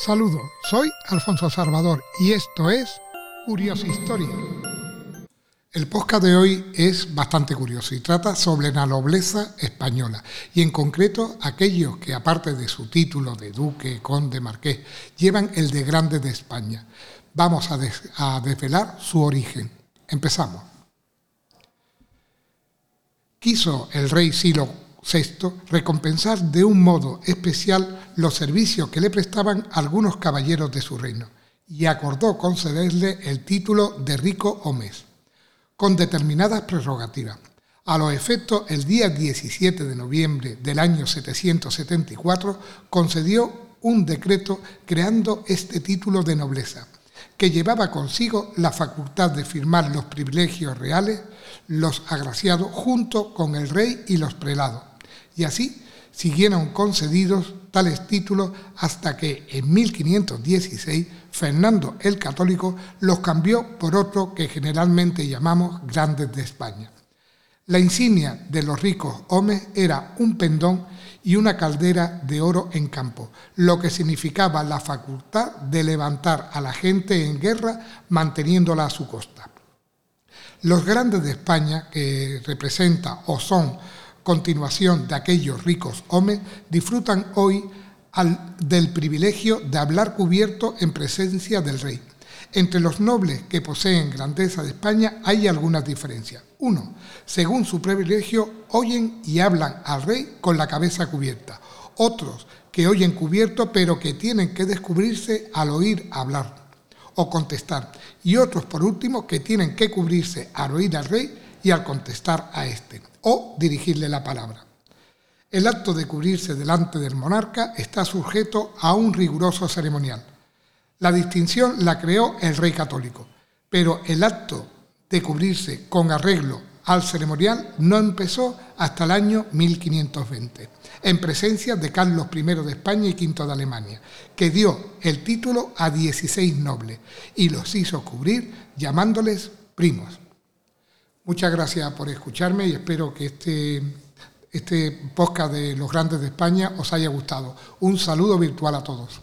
Saludos, soy Alfonso Salvador y esto es Curiosa Historia. El podcast de hoy es bastante curioso y trata sobre la nobleza española y en concreto aquellos que aparte de su título de duque, conde, marqués, llevan el de grande de España. Vamos a, a desvelar su origen. Empezamos. Quiso el rey Silo VI recompensar de un modo especial los servicios que le prestaban algunos caballeros de su reino y acordó concederle el título de rico Omes con determinadas prerrogativas. A los efectos, el día 17 de noviembre del año 774 concedió un decreto creando este título de nobleza, que llevaba consigo la facultad de firmar los privilegios reales, los agraciados junto con el rey y los prelados, y así siguieron concedidos tales títulos hasta que en 1516 Fernando el Católico los cambió por otro que generalmente llamamos Grandes de España. La insignia de los ricos hombres era un pendón y una caldera de oro en campo, lo que significaba la facultad de levantar a la gente en guerra manteniéndola a su costa. Los grandes de España, que representa o son continuación de aquellos ricos hombres, disfrutan hoy del privilegio de hablar cubierto en presencia del rey. Entre los nobles que poseen grandeza de España hay algunas diferencias. Uno, según su privilegio, oyen y hablan al rey con la cabeza cubierta. Otros, que oyen cubierto pero que tienen que descubrirse al oír hablar o contestar. Y otros, por último, que tienen que cubrirse al oír al rey al contestar a éste, o dirigirle la palabra. El acto de cubrirse delante del monarca está sujeto a un riguroso ceremonial. La distinción la creó el rey católico, pero el acto de cubrirse con arreglo al ceremonial no empezó hasta el año 1520, en presencia de Carlos I de España y V de Alemania, que dio el título a 16 nobles y los hizo cubrir llamándoles primos. Muchas gracias por escucharme y espero que este, este podcast de los grandes de España os haya gustado. Un saludo virtual a todos.